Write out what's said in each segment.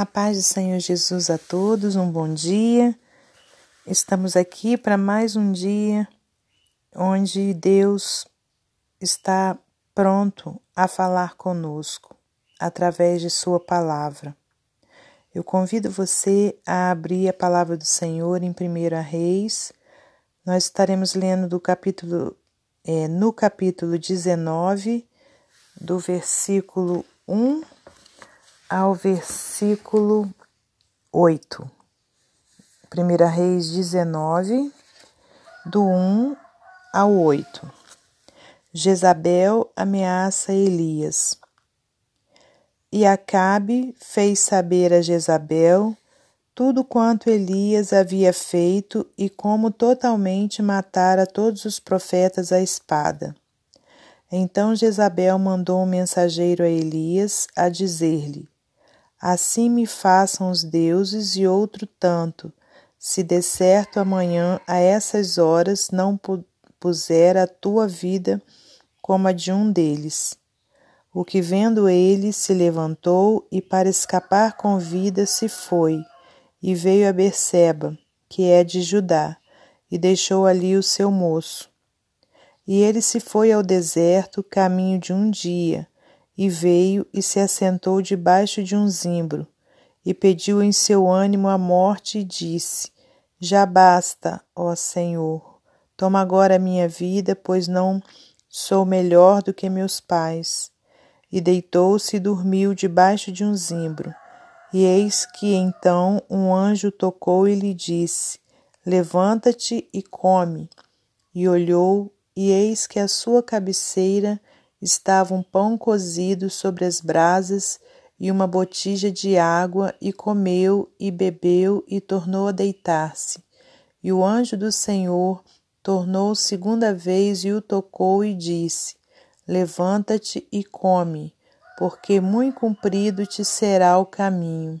A paz do Senhor Jesus a todos, um bom dia. Estamos aqui para mais um dia onde Deus está pronto a falar conosco através de Sua palavra. Eu convido você a abrir a palavra do Senhor em 1 Reis. Nós estaremos lendo do capítulo, é, no capítulo 19, do versículo 1 ao versículo 8. 1 Reis 19, do 1 ao 8. Jezabel ameaça Elias. E Acabe fez saber a Jezabel tudo quanto Elias havia feito e como totalmente matara todos os profetas à espada. Então Jezabel mandou um mensageiro a Elias a dizer-lhe: Assim me façam os deuses e outro tanto, se de certo amanhã a essas horas não puser a tua vida como a de um deles. O que vendo ele se levantou e para escapar com vida se foi, e veio a Berseba, que é de Judá, e deixou ali o seu moço. E ele se foi ao deserto, caminho de um dia, e veio e se assentou debaixo de um zimbro, e pediu em seu ânimo a morte, e disse: Já basta, ó Senhor, toma agora a minha vida, pois não sou melhor do que meus pais. E deitou-se e dormiu debaixo de um zimbro. E eis que então um anjo tocou e lhe disse: Levanta-te e come. E olhou, e eis que a sua cabeceira estava um pão cozido sobre as brasas e uma botija de água, e comeu e bebeu e tornou a deitar-se. E o anjo do Senhor tornou segunda vez e o tocou e disse: Levanta-te e come, porque muito comprido te será o caminho.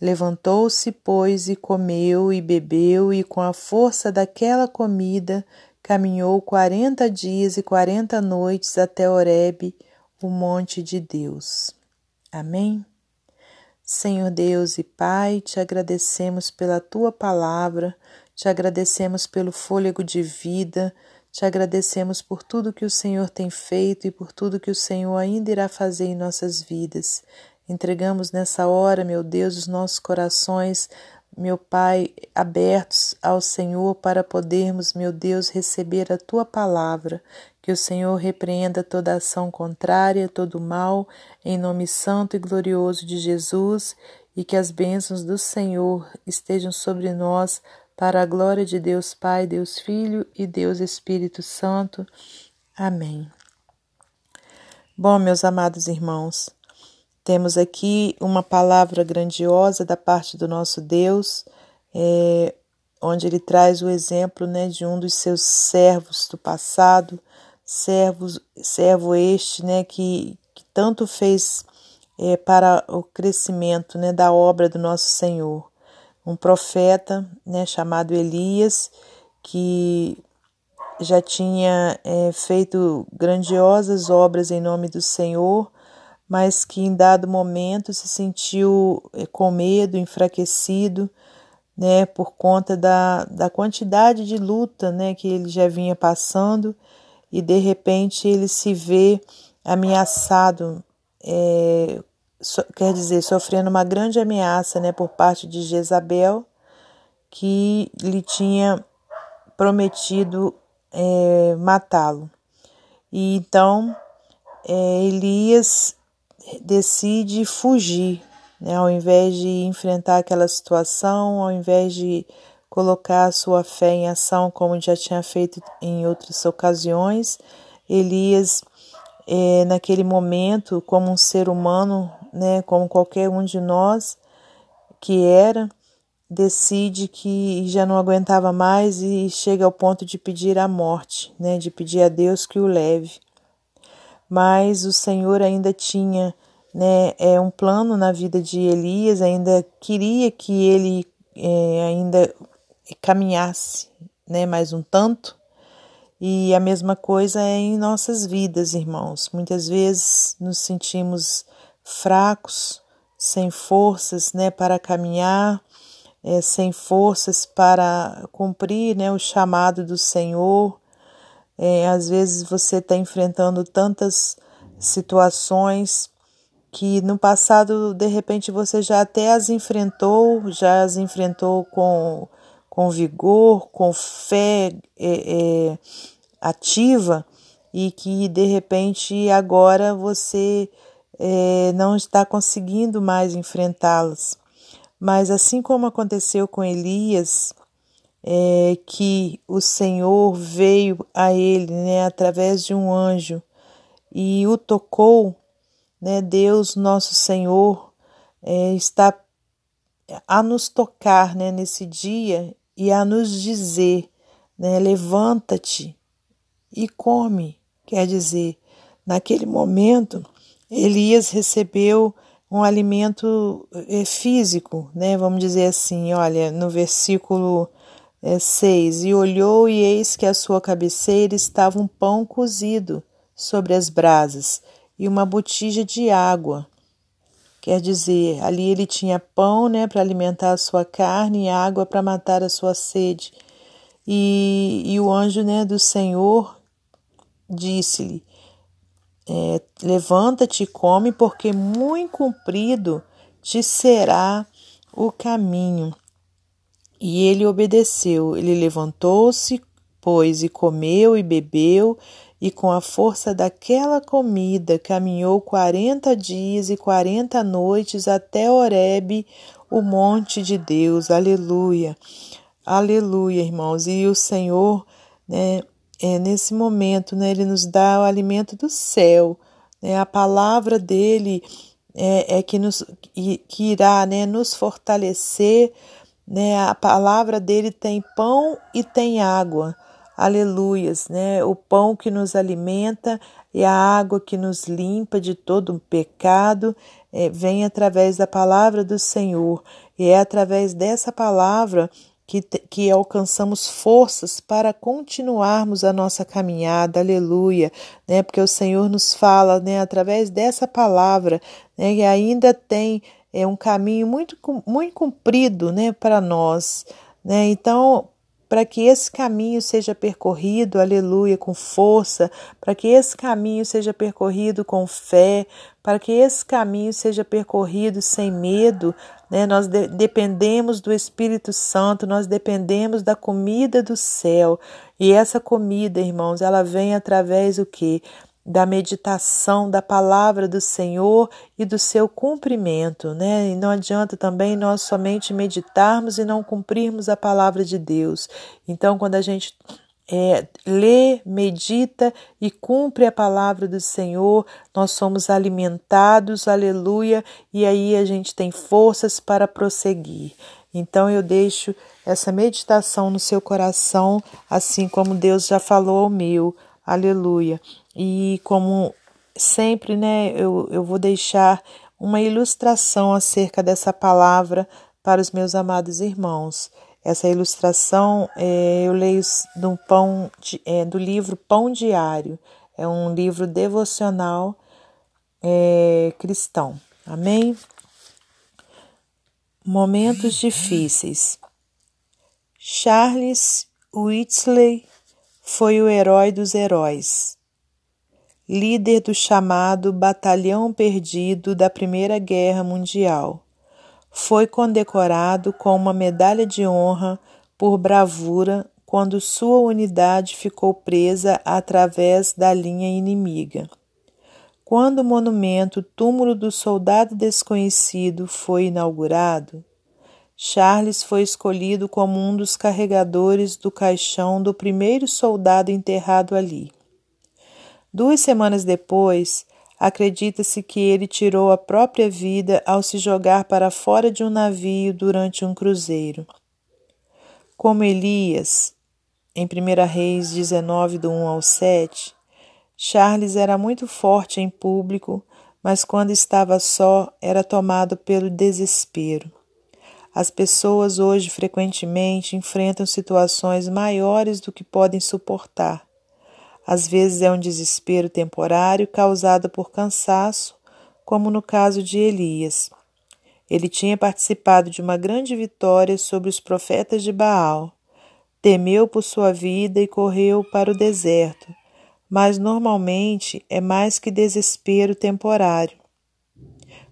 Levantou-se, pois, e comeu e bebeu, e com a força daquela comida caminhou quarenta dias e quarenta noites até Horebe, o monte de Deus. Amém? Senhor Deus e Pai, te agradecemos pela tua palavra, te agradecemos pelo fôlego de vida, te agradecemos por tudo que o Senhor tem feito e por tudo que o Senhor ainda irá fazer em nossas vidas. Entregamos nessa hora, meu Deus, os nossos corações meu Pai, abertos ao Senhor para podermos, meu Deus, receber a tua palavra. Que o Senhor repreenda toda ação contrária, todo mal, em nome santo e glorioso de Jesus, e que as bênçãos do Senhor estejam sobre nós, para a glória de Deus Pai, Deus Filho e Deus Espírito Santo. Amém. Bom, meus amados irmãos, temos aqui uma palavra grandiosa da parte do nosso Deus, é, onde ele traz o exemplo né, de um dos seus servos do passado, servos, servo este né, que, que tanto fez é, para o crescimento né, da obra do nosso Senhor. Um profeta né, chamado Elias, que já tinha é, feito grandiosas obras em nome do Senhor, mas que em dado momento se sentiu eh, com medo, enfraquecido, né, por conta da, da quantidade de luta, né, que ele já vinha passando e de repente ele se vê ameaçado, é, so, quer dizer, sofrendo uma grande ameaça, né, por parte de Jezabel, que lhe tinha prometido é, matá-lo. E então é, Elias decide fugir, né? ao invés de enfrentar aquela situação, ao invés de colocar a sua fé em ação, como já tinha feito em outras ocasiões, Elias, é, naquele momento, como um ser humano, né, como qualquer um de nós que era, decide que já não aguentava mais e chega ao ponto de pedir a morte, né, de pedir a Deus que o leve mas o Senhor ainda tinha né, é, um plano na vida de Elias, ainda queria que ele é, ainda caminhasse né, mais um tanto. E a mesma coisa é em nossas vidas, irmãos. Muitas vezes nos sentimos fracos, sem forças né, para caminhar, é, sem forças para cumprir né, o chamado do Senhor. É, às vezes você está enfrentando tantas situações que no passado, de repente, você já até as enfrentou, já as enfrentou com, com vigor, com fé é, é, ativa, e que de repente agora você é, não está conseguindo mais enfrentá-las. Mas assim como aconteceu com Elias, é, que o Senhor veio a ele né, através de um anjo e o tocou, né, Deus, nosso Senhor, é, está a nos tocar né, nesse dia e a nos dizer: né, levanta-te e come. Quer dizer, naquele momento, Elias recebeu um alimento é, físico, né? Vamos dizer assim, olha, no versículo é, 6: E olhou, e eis que à sua cabeceira estava um pão cozido sobre as brasas e uma botija de água. Quer dizer, ali ele tinha pão né, para alimentar a sua carne e água para matar a sua sede. E, e o anjo né, do Senhor disse-lhe: é, Levanta-te e come, porque muito comprido te será o caminho. E ele obedeceu. Ele levantou-se, pois, e comeu e bebeu, e com a força daquela comida caminhou quarenta dias e quarenta noites até Horebe, o monte de Deus. Aleluia. Aleluia, irmãos. E o Senhor, né, é, nesse momento, né, ele nos dá o alimento do céu. Né, a palavra dele é, é que, nos, que irá né, nos fortalecer. Né, a palavra dele tem pão e tem água aleluias, né? O pão que nos alimenta e a água que nos limpa de todo um pecado é, vem através da palavra do Senhor. E é através dessa palavra que, que alcançamos forças para continuarmos a nossa caminhada, aleluia, né? Porque o Senhor nos fala, né, através dessa palavra, né, que ainda tem é um caminho muito muito comprido, né, para nós, né? Então, para que esse caminho seja percorrido, aleluia, com força, para que esse caminho seja percorrido com fé, para que esse caminho seja percorrido sem medo, né? Nós de dependemos do Espírito Santo, nós dependemos da comida do céu. E essa comida, irmãos, ela vem através do que? Da meditação da palavra do Senhor e do seu cumprimento, né? E não adianta também nós somente meditarmos e não cumprirmos a palavra de Deus. Então, quando a gente é, lê, medita e cumpre a palavra do Senhor, nós somos alimentados, aleluia, e aí a gente tem forças para prosseguir. Então eu deixo essa meditação no seu coração, assim como Deus já falou ao meu, aleluia. E como sempre, né, eu, eu vou deixar uma ilustração acerca dessa palavra para os meus amados irmãos. Essa ilustração é, eu leio do, pão, é, do livro Pão Diário. É um livro devocional é, cristão. Amém? Momentos difíceis. Charles Whitley foi o herói dos heróis líder do chamado Batalhão Perdido da Primeira Guerra Mundial. Foi condecorado com uma medalha de honra por bravura quando sua unidade ficou presa através da linha inimiga. Quando o monumento Túmulo do Soldado Desconhecido foi inaugurado, Charles foi escolhido como um dos carregadores do caixão do primeiro soldado enterrado ali. Duas semanas depois, acredita-se que ele tirou a própria vida ao se jogar para fora de um navio durante um cruzeiro. Como Elias, em 1 Reis 19, do 1 ao 7, Charles era muito forte em público, mas quando estava só era tomado pelo desespero. As pessoas hoje frequentemente enfrentam situações maiores do que podem suportar às vezes é um desespero temporário causado por cansaço, como no caso de Elias. Ele tinha participado de uma grande vitória sobre os profetas de Baal. Temeu por sua vida e correu para o deserto, mas normalmente é mais que desespero temporário.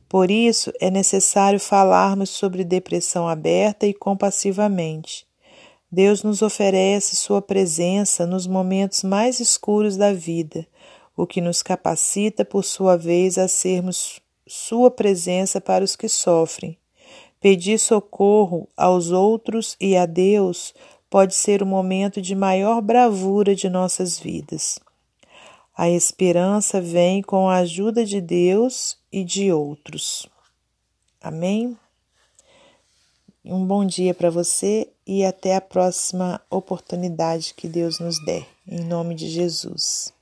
Por isso, é necessário falarmos sobre depressão aberta e compassivamente. Deus nos oferece Sua presença nos momentos mais escuros da vida, o que nos capacita, por sua vez, a sermos Sua presença para os que sofrem. Pedir socorro aos outros e a Deus pode ser o momento de maior bravura de nossas vidas. A esperança vem com a ajuda de Deus e de outros. Amém? Um bom dia para você e até a próxima oportunidade que Deus nos der. Em nome de Jesus.